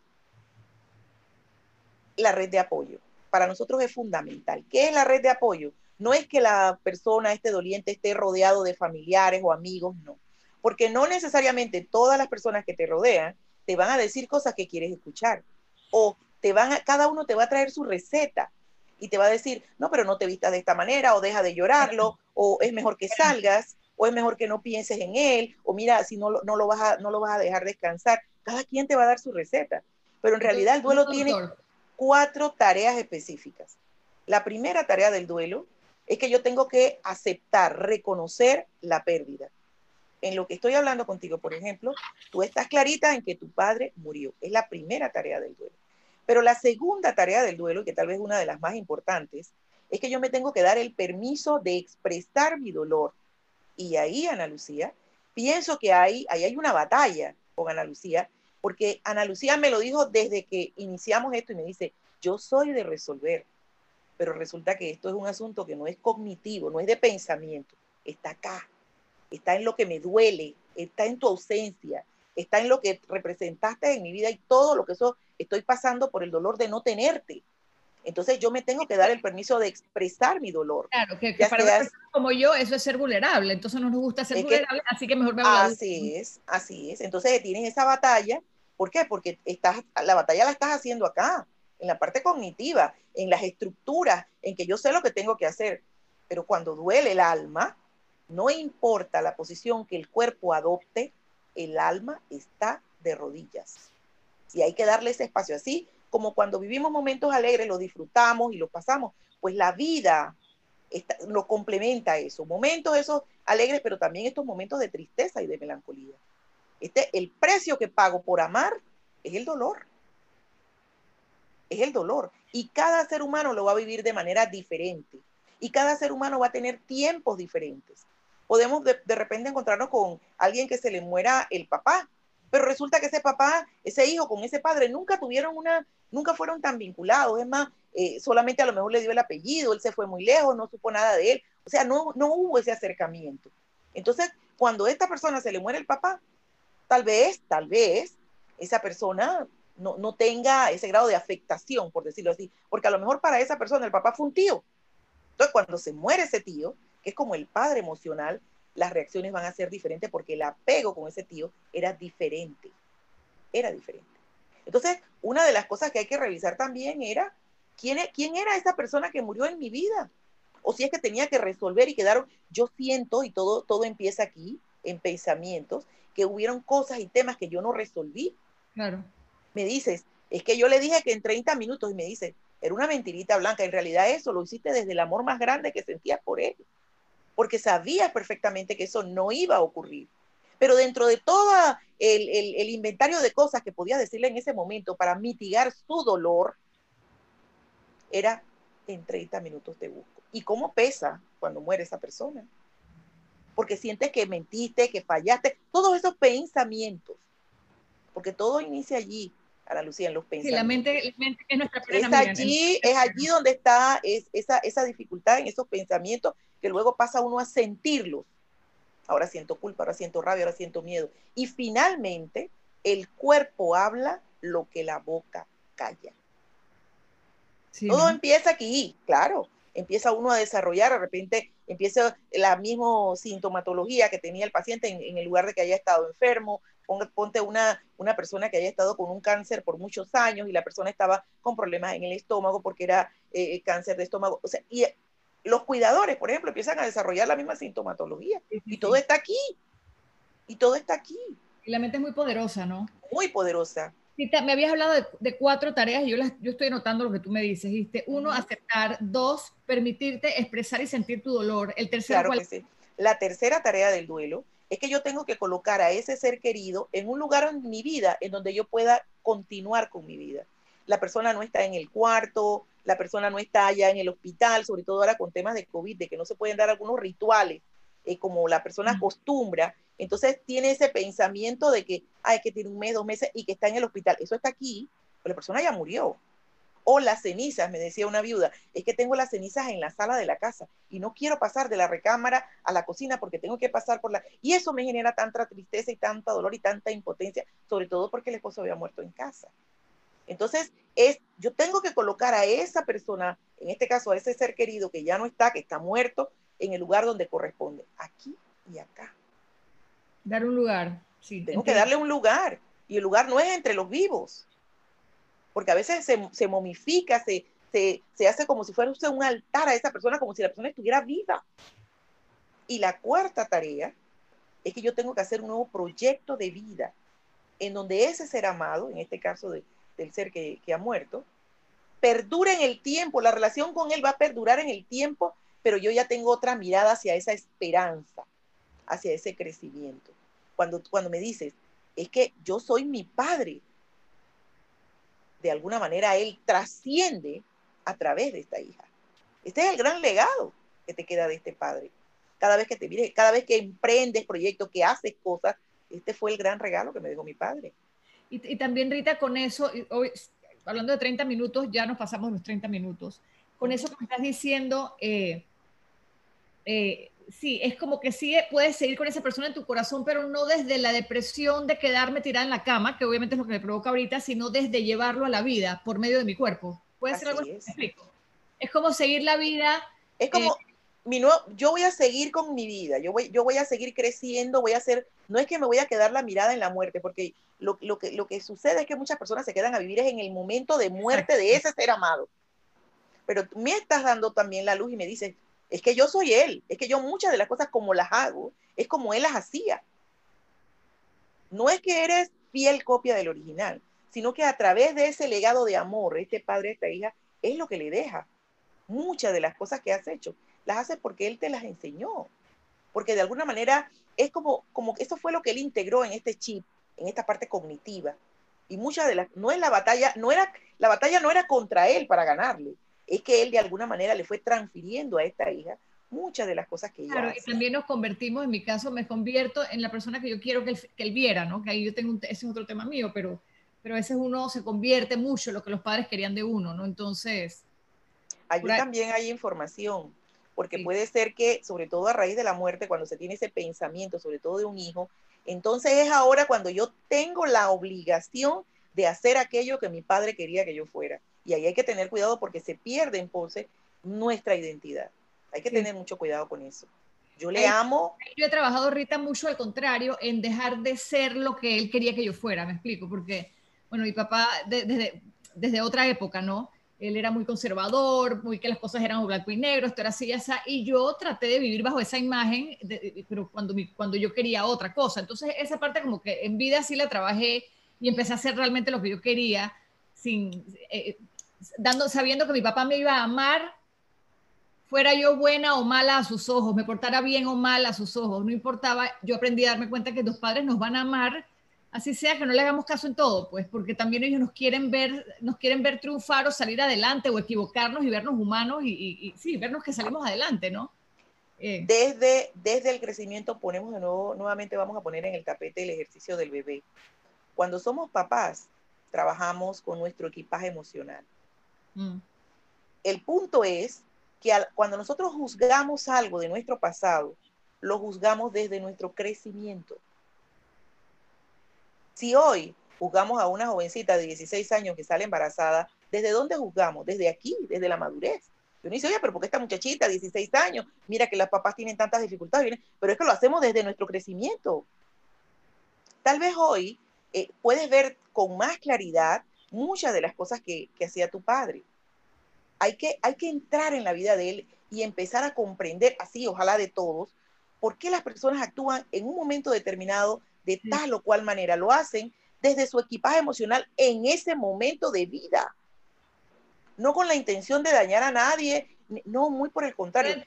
la red de apoyo. Para nosotros es fundamental. ¿Qué es la red de apoyo? No es que la persona, este doliente, esté rodeado de familiares o amigos, no. Porque no necesariamente todas las personas que te rodean te van a decir cosas que quieres escuchar. O te van a, cada uno te va a traer su receta y te va a decir, no, pero no te vistas de esta manera, o deja de llorarlo, o es mejor que salgas, o es mejor que no pienses en él, o mira, si no, no, lo, vas a, no lo vas a dejar descansar. Cada quien te va a dar su receta. Pero en realidad el duelo tiene cuatro tareas específicas. La primera tarea del duelo es que yo tengo que aceptar, reconocer la pérdida. En lo que estoy hablando contigo, por ejemplo, tú estás clarita en que tu padre murió. Es la primera tarea del duelo. Pero la segunda tarea del duelo, que tal vez es una de las más importantes, es que yo me tengo que dar el permiso de expresar mi dolor. Y ahí, Ana Lucía, pienso que hay, ahí hay una batalla con Ana Lucía, porque Ana Lucía me lo dijo desde que iniciamos esto y me dice, yo soy de resolver, pero resulta que esto es un asunto que no es cognitivo, no es de pensamiento, está acá, está en lo que me duele, está en tu ausencia, está en lo que representaste en mi vida y todo lo que eso estoy pasando por el dolor de no tenerte. Entonces yo me tengo que dar el permiso de expresar mi dolor. Claro, que, para una persona como yo eso es ser vulnerable, entonces no nos gusta ser vulnerable, así que mejor me Así es, así es. Entonces tienes esa batalla, ¿por qué? Porque estás, la batalla la estás haciendo acá, en la parte cognitiva, en las estructuras, en que yo sé lo que tengo que hacer. Pero cuando duele el alma, no importa la posición que el cuerpo adopte, el alma está de rodillas. Y hay que darle ese espacio así como cuando vivimos momentos alegres, lo disfrutamos y lo pasamos, pues la vida lo complementa eso, momentos esos alegres, pero también estos momentos de tristeza y de melancolía. Este, el precio que pago por amar es el dolor. Es el dolor. Y cada ser humano lo va a vivir de manera diferente. Y cada ser humano va a tener tiempos diferentes. Podemos de, de repente encontrarnos con alguien que se le muera el papá pero resulta que ese papá, ese hijo con ese padre nunca tuvieron una, nunca fueron tan vinculados, es más, eh, solamente a lo mejor le dio el apellido, él se fue muy lejos, no supo nada de él, o sea, no, no hubo ese acercamiento. Entonces, cuando a esta persona se le muere el papá, tal vez, tal vez, esa persona no, no tenga ese grado de afectación, por decirlo así, porque a lo mejor para esa persona el papá fue un tío. Entonces, cuando se muere ese tío, que es como el padre emocional, las reacciones van a ser diferentes porque el apego con ese tío era diferente. Era diferente. Entonces, una de las cosas que hay que revisar también era quién, e, quién era esa persona que murió en mi vida. O si es que tenía que resolver y quedaron, yo siento, y todo, todo empieza aquí, en pensamientos, que hubieron cosas y temas que yo no resolví. Claro. Me dices, es que yo le dije que en 30 minutos, y me dice, era una mentirita blanca, en realidad eso lo hiciste desde el amor más grande que sentías por él porque sabías perfectamente que eso no iba a ocurrir. Pero dentro de todo el, inventario de cosas que podías decirle en ese momento para mitigar su dolor, era en 30 minutos te busco. ¿Y cómo pesa cuando muere esa persona? Porque sientes que mentiste, que fallaste, todos esos pensamientos, porque todo inicia allí, Ana Lucía, en los pensamientos. Sí, la mente, es nuestra es allí, es allí donde está esa, esa dificultad en esos pensamientos que luego pasa uno a sentirlos. Ahora siento culpa, ahora siento rabia, ahora siento miedo. Y finalmente, el cuerpo habla lo que la boca calla. Todo empieza aquí, claro. Empieza uno a desarrollar, de repente empieza la misma sintomatología que tenía el paciente en, el lugar de que haya estado enfermo. Ponte una, una persona que haya estado con un cáncer por muchos años y la persona estaba con problemas en el estómago porque era eh, cáncer de estómago. O sea, y los cuidadores, por ejemplo, empiezan a desarrollar la misma sintomatología. y todo está aquí. Y todo está aquí. Y la mente es muy poderosa, ¿no? Muy poderosa. me habías hablado de, cuatro tareas y yo, las, yo estoy notando lo que tú me dices. ¿viste? Uno, aceptar. Dos, permitirte expresar y sentir tu dolor. El tercero, claro sí. La tercera tarea del duelo es que yo tengo que colocar a ese ser querido en un lugar en mi vida en donde yo pueda continuar con mi vida. La persona no está en el cuarto, la persona no está allá en el hospital, sobre todo ahora con temas de COVID, de que no se pueden dar algunos rituales eh, como la persona acostumbra, entonces tiene ese pensamiento de que, hay que tiene un mes, dos meses y que está en el hospital. Eso está aquí, pero la persona ya murió. O las cenizas, me decía una viuda, es que tengo las cenizas en la sala de la casa y no quiero pasar de la recámara a la cocina porque tengo que pasar por la... Y eso me genera tanta tristeza y tanta dolor y tanta impotencia, sobre todo porque el esposo había muerto en casa. Entonces, es, yo tengo que colocar a esa persona, en este caso a ese ser querido que ya no está, que está muerto, en el lugar donde corresponde, aquí y acá. Dar un lugar, sí. Tengo que darle un lugar. Y el lugar no es entre los vivos, porque a veces se, momifica, se, se, hace como si fuera un altar a esa persona, como si la persona estuviera viva. Y la cuarta tarea es que yo tengo que hacer un nuevo proyecto de vida en donde ese ser amado, en este caso del ser que, que ha muerto, perdure en el tiempo, la relación con él va a perdurar en el tiempo, pero yo ya tengo otra mirada hacia esa esperanza, hacia ese crecimiento. Cuando, cuando me dices, es que yo soy mi padre, de alguna manera él trasciende a través de esta hija. Este es el gran legado que te queda de este padre. Cada vez que te mires, cada vez que emprendes proyectos, que haces cosas, este fue el gran regalo que me dejó mi padre. Y, también, Rita, con eso, hoy, hablando de 30 minutos, ya nos pasamos los 30 minutos. Con eso que me estás diciendo, eh, eh, sí, es como que sí puedes seguir con esa persona en tu corazón, pero no desde la depresión de quedarme tirada en la cama, que obviamente es lo que me provoca ahorita, sino desde llevarlo a la vida por medio de mi cuerpo. Puede ser algo es. Es como seguir la vida. Es como, eh, mi yo voy a seguir con mi vida, yo voy, yo voy a seguir creciendo, voy a hacer, no es que me voy a quedar la mirada en la muerte, porque lo, lo, que, lo que sucede es que muchas personas se quedan a vivir es en el momento de muerte de ese ser amado. Pero tú me estás dando también la luz y me dices, es que yo soy él, es que yo muchas de las cosas como las hago, es como él las hacía. No es que eres fiel copia del original, sino que a través de ese legado de amor, este padre, esta hija, es lo que le deja. Muchas de las cosas que has hecho, las hace porque él te las enseñó. Porque de alguna manera es como, como eso fue lo que él integró en este chip, en esta parte cognitiva. Y muchas de las, no es la batalla, no era, la batalla no era contra él para ganarle, es que él de alguna manera le fue transfiriendo a esta hija muchas de las cosas que ella Claro, y también nos convertimos, en mi caso, me convierto en la persona que yo quiero que él, viera, ¿no? Que ahí yo tengo, un, ese es otro tema mío, pero, pero a veces uno se convierte mucho en lo que los padres querían de uno, ¿no? Entonces... Allí también hay información, porque puede ser que, sobre todo a raíz de la muerte, cuando se tiene ese pensamiento, sobre todo de un hijo, entonces es ahora cuando yo tengo la obligación de hacer aquello que mi padre quería que yo fuera. Y ahí hay que tener cuidado porque se pierde en pose nuestra identidad. Hay que tener mucho cuidado con eso. Yo le amo. Yo he trabajado, Rita, mucho al contrario, en dejar de ser lo que él quería que yo fuera, me explico, porque, bueno, mi papá desde, desde otra época, ¿no? Él era muy conservador, muy que las cosas eran blanco y negro, esto era así y así, y yo traté de vivir bajo esa imagen, pero cuando, cuando yo quería otra cosa. Entonces, esa parte como que en vida sí la trabajé y empecé a hacer realmente lo que yo quería, sin, eh, dando, sabiendo que mi papá me iba a amar, fuera yo buena o mala a sus ojos, me portara bien o mal a sus ojos, no importaba, yo aprendí a darme cuenta que los padres nos van a amar, así sea que no le hagamos caso en todo, pues porque también ellos nos quieren ver, nos quieren ver triunfar o salir adelante o equivocarnos y vernos humanos y, sí, vernos que salimos adelante, ¿no? Eh. Desde, desde el crecimiento ponemos de nuevo, nuevamente vamos a poner en el tapete el ejercicio del bebé. Cuando somos papás, trabajamos con nuestro equipaje emocional. Mm. El punto es que cuando nosotros juzgamos algo de nuestro pasado, lo juzgamos desde nuestro crecimiento. Si hoy juzgamos a una jovencita de 16 años que sale embarazada, ¿desde dónde juzgamos? Desde aquí, desde la madurez. Yo no dice, oye, pero ¿por qué esta muchachita, 16 años, mira que las papás tienen tantas dificultades? Pero es que lo hacemos desde nuestro crecimiento. Tal vez hoy eh, puedes ver con más claridad muchas de las cosas que, hacía tu padre. Hay que, hay que entrar en la vida de él y empezar a comprender, así ojalá de todos, por qué las personas actúan en un momento determinado de tal o cual manera. Lo hacen desde su equipaje emocional en ese momento de vida. No con la intención de dañar a nadie, no, muy por el contrario.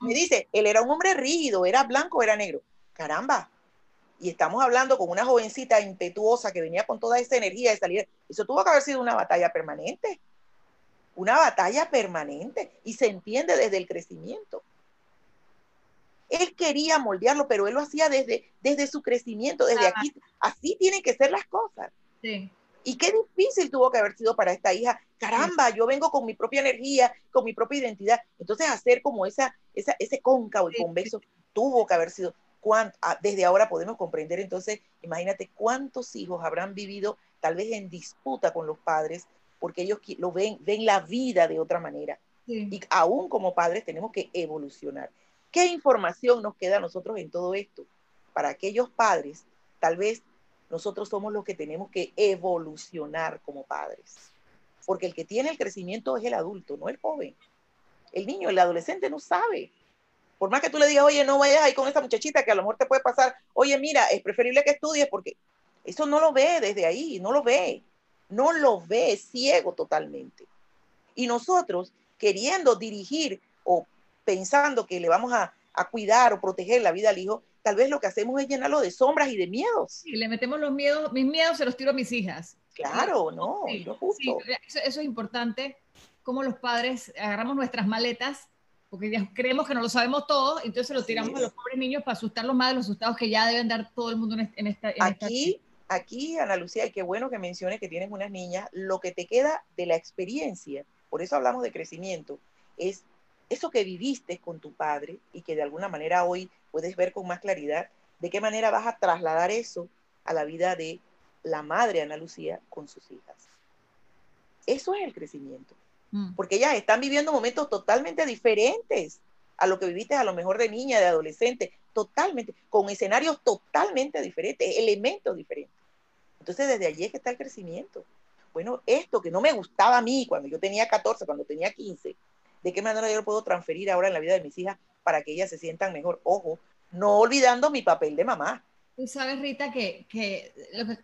me dice, él era un hombre rígido, era blanco, era negro. Caramba, y estamos hablando con una jovencita impetuosa que venía con toda esa energía de salir, eso tuvo que haber sido una batalla permanente, una batalla permanente y se entiende desde el crecimiento. Él quería moldearlo, pero él lo hacía desde, desde su crecimiento, desde aquí. Así tienen que ser las cosas. Y qué difícil tuvo que haber sido para esta hija. Caramba, yo vengo con mi propia energía, con mi propia identidad. Entonces, hacer como esa, esa ese cóncavo y convexo tuvo que haber sido. Ah, desde ahora podemos comprender, entonces, imagínate cuántos hijos habrán vivido tal vez en disputa con los padres, porque ellos lo ven, ven la vida de otra manera. Y aún como padres tenemos que evolucionar. ¿Qué información nos queda a nosotros en todo esto? Para aquellos padres, tal vez nosotros somos los que tenemos que evolucionar como padres. Porque el que tiene el crecimiento es el adulto, no el joven. El niño, el adolescente no sabe. Por más que tú le digas, oye, no vayas ahí con esa muchachita que a lo mejor te puede pasar, oye, mira, es preferible que estudies porque eso no lo ve desde ahí, no lo ve. No lo ve, es ciego totalmente. Y nosotros, queriendo dirigir o pensando que le vamos a, a cuidar o proteger la vida al hijo, tal vez lo que hacemos es llenarlo de sombras y de miedos. Y le metemos los miedos, mis miedos se los tiro a mis hijas. Claro, no, justo. eso, es importante, como los padres agarramos nuestras maletas, porque ya creemos que no lo sabemos todo, entonces lo tiramos a los pobres niños para asustarlos más de los asustados que ya deben dar todo el mundo en esta... aquí, aquí, Ana Lucía, y qué bueno que menciones que tienes unas niñas, lo que te queda de la experiencia, por eso hablamos de crecimiento, es eso que viviste con tu padre y que de alguna manera hoy puedes ver con más claridad, de qué manera vas a trasladar eso a la vida de la madre Ana Lucía con sus hijas. Eso es el crecimiento, mm. porque ellas están viviendo momentos totalmente diferentes a lo que viviste a lo mejor de niña, de adolescente, totalmente, con escenarios totalmente diferentes, elementos diferentes. Entonces desde allí es que está el crecimiento. Bueno, esto que no me gustaba a mí cuando yo tenía 14, cuando tenía 15, ¿De qué manera yo lo puedo transferir ahora en la vida de mis hijas para que ellas se sientan mejor? Ojo, no olvidando mi papel de mamá. Tú sabes, Rita, que,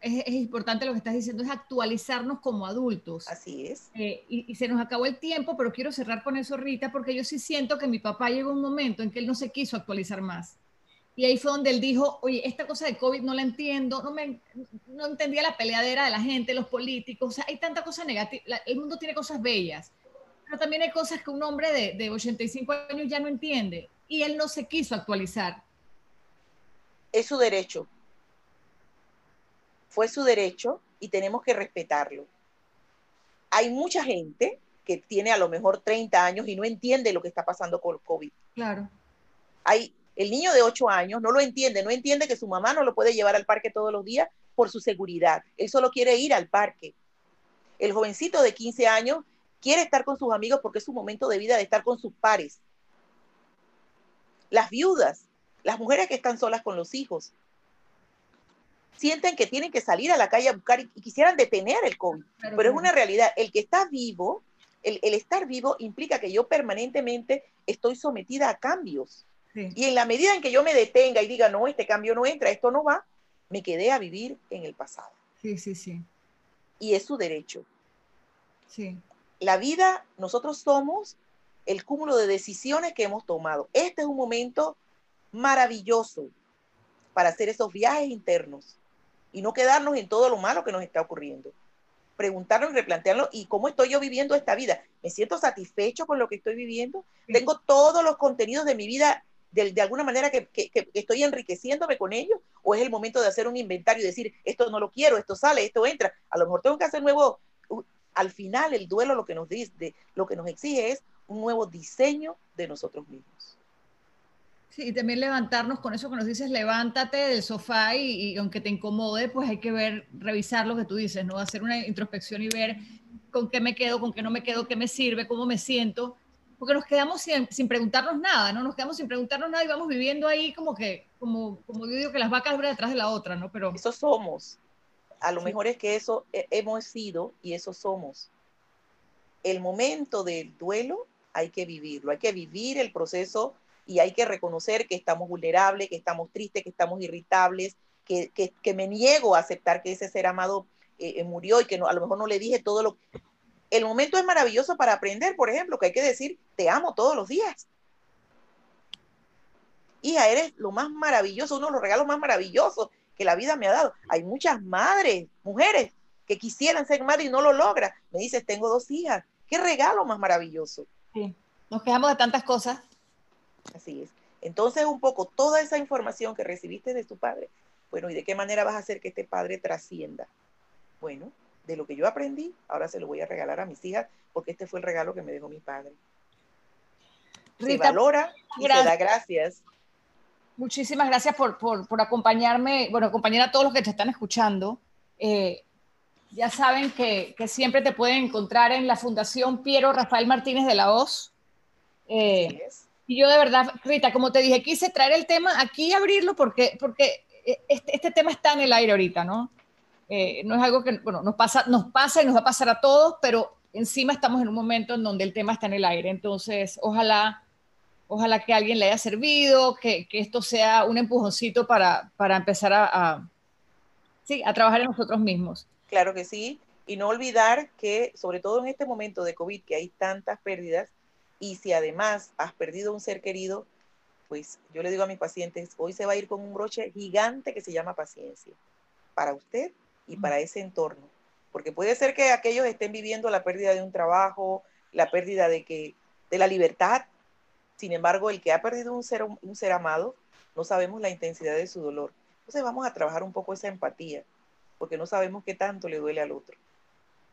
es, importante lo que estás diciendo, es actualizarnos como adultos. Así es. Eh, y, se nos acabó el tiempo, pero quiero cerrar con eso, Rita, porque yo sí siento que mi papá llegó un momento en que él no se quiso actualizar más. Y ahí fue donde él dijo, oye, esta cosa de COVID no la entiendo, no, me, no entendía la peleadera de la gente, los políticos, o sea, hay tanta cosa negativa, el mundo tiene cosas bellas pero también hay cosas que un hombre de, de 85 años ya no entiende y él no se quiso actualizar. Es su derecho. Fue su derecho y tenemos que respetarlo. Hay mucha gente que tiene a lo mejor 30 años y no entiende lo que está pasando con el COVID. Claro. Hay el niño de 8 años no lo entiende, no entiende que su mamá no lo puede llevar al parque todos los días por su seguridad. Él solo quiere ir al parque. El jovencito de 15 años quiere estar con sus amigos porque es su momento de vida de estar con sus pares. Las viudas, las mujeres que están solas con los hijos, sienten que tienen que salir a la calle a buscar y, quisieran detener el COVID. Pero, es una realidad. El que está vivo, el, estar vivo implica que yo permanentemente estoy sometida a cambios. Y en la medida en que yo me detenga y diga, no, este cambio no entra, esto no va, me quedé a vivir en el pasado. Sí, sí, sí. Y es su derecho. Sí la vida, nosotros somos el cúmulo de decisiones que hemos tomado. Este es un momento maravilloso para hacer esos viajes internos y no quedarnos en todo lo malo que nos está ocurriendo. Preguntarnos y replantearlo, ¿y cómo estoy yo viviendo esta vida? ¿Me siento satisfecho con lo que estoy viviendo? ¿Tengo todos los contenidos de mi vida de, de alguna manera que, que, que, estoy enriqueciéndome con ellos? ¿O es el momento de hacer un inventario y decir, esto no lo quiero, esto sale, esto entra? A lo mejor tengo que hacer nuevo, al final el duelo lo que nos dice, lo que nos exige es un nuevo diseño de nosotros mismos. Sí, y también levantarnos con eso que nos dices, levántate del sofá y, aunque te incomode, pues hay que ver, revisar lo que tú dices, ¿no? Hacer una introspección y ver con qué me quedo, con qué no me quedo, qué me sirve, cómo me siento, porque nos quedamos sin, sin preguntarnos nada, ¿no? Nos quedamos sin preguntarnos nada y vamos viviendo ahí como que, como, como yo digo, que las vacas una detrás de la otra, ¿no? Pero... Eso somos. A lo mejor es que eso hemos sido y eso somos. El momento del duelo hay que vivirlo, hay que vivir el proceso y hay que reconocer que estamos vulnerables, que estamos tristes, que estamos irritables, que, que, me niego a aceptar que ese ser amado eh, eh, murió y que no, a lo mejor no le dije todo lo... El momento es maravilloso para aprender, por ejemplo, que hay que decir, te amo todos los días. Hija, eres lo más maravilloso, uno de los regalos más maravillosos que la vida me ha dado. Hay muchas madres, mujeres, que quisieran ser madres y no lo logran. Me dices, tengo dos hijas. Qué regalo más maravilloso. Sí, nos quejamos de tantas cosas. Así es. Entonces, un poco toda esa información que recibiste de tu padre, bueno, ¿y de qué manera vas a hacer que este padre trascienda? Bueno, de lo que yo aprendí, ahora se lo voy a regalar a mis hijas, porque este fue el regalo que me dejó mi padre. se valora y se da gracias. Muchísimas gracias por, por, acompañarme, bueno, acompañar a todos los que te están escuchando. Eh, ya saben que, que, siempre te pueden encontrar en la Fundación Piero Rafael Martínez de la Hoz. Eh, y yo de verdad, Rita, como te dije, quise traer el tema aquí y abrirlo porque, porque eh, este, este, tema está en el aire ahorita, ¿no? Eh, no es algo que, bueno, nos pasa, nos pasa y nos va a pasar a todos, pero encima estamos en un momento en donde el tema está en el aire. Entonces, ojalá, ojalá que a alguien le haya servido, que, que esto sea un empujoncito para, para empezar a, a, sí, a trabajar en nosotros mismos. Claro que sí. Y no olvidar que, sobre todo en este momento de COVID, que hay tantas pérdidas, y si además has perdido un ser querido, pues yo le digo a mis pacientes, hoy se va a ir con un broche gigante que se llama paciencia, para usted y para ese entorno. Porque puede ser que aquellos estén viviendo la pérdida de un trabajo, la pérdida de, que, de la libertad. Sin embargo, el que ha perdido un ser, un ser amado, no sabemos la intensidad de su dolor. Entonces vamos a trabajar un poco esa empatía, porque no sabemos qué tanto le duele al otro.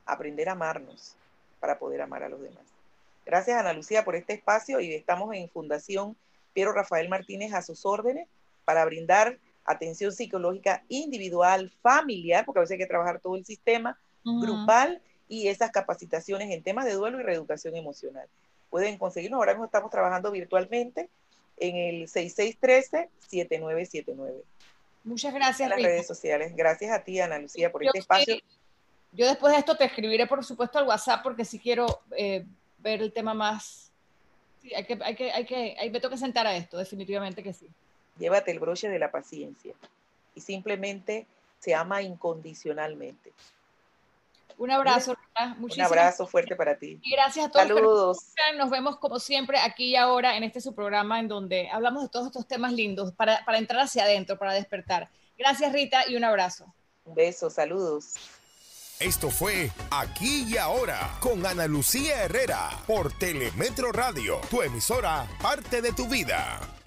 Aprender a amarnos para poder amar a los demás. Gracias, Ana Lucía, por este espacio y estamos en Fundación Piero Rafael Martínez a sus órdenes para brindar atención psicológica individual, familiar, porque a veces hay que trabajar todo el sistema, grupal y esas capacitaciones en temas de duelo y reeducación emocional. Pueden conseguirnos, ahora mismo estamos trabajando virtualmente en el 6613-7979. Muchas gracias. En las redes sociales. Gracias a ti, Ana Lucía, por este espacio. yo después de esto te escribiré, por supuesto, al WhatsApp, porque si quiero eh, ver el tema más. Sí, hay que, hay que, hay que, hay, me toca sentar a esto, definitivamente que sí. Llévate el broche de la paciencia y simplemente se ama incondicionalmente. Un abrazo, Un abrazo fuerte para ti. Y gracias a todos. Saludos. Nos vemos como siempre aquí y ahora en este su programa en donde hablamos de todos estos temas lindos para, para entrar hacia adentro, para despertar. Gracias Rita y un abrazo. Un beso, saludos. Esto fue Aquí y Ahora con Ana Lucía Herrera por Telemetro Radio, tu emisora, parte de tu vida.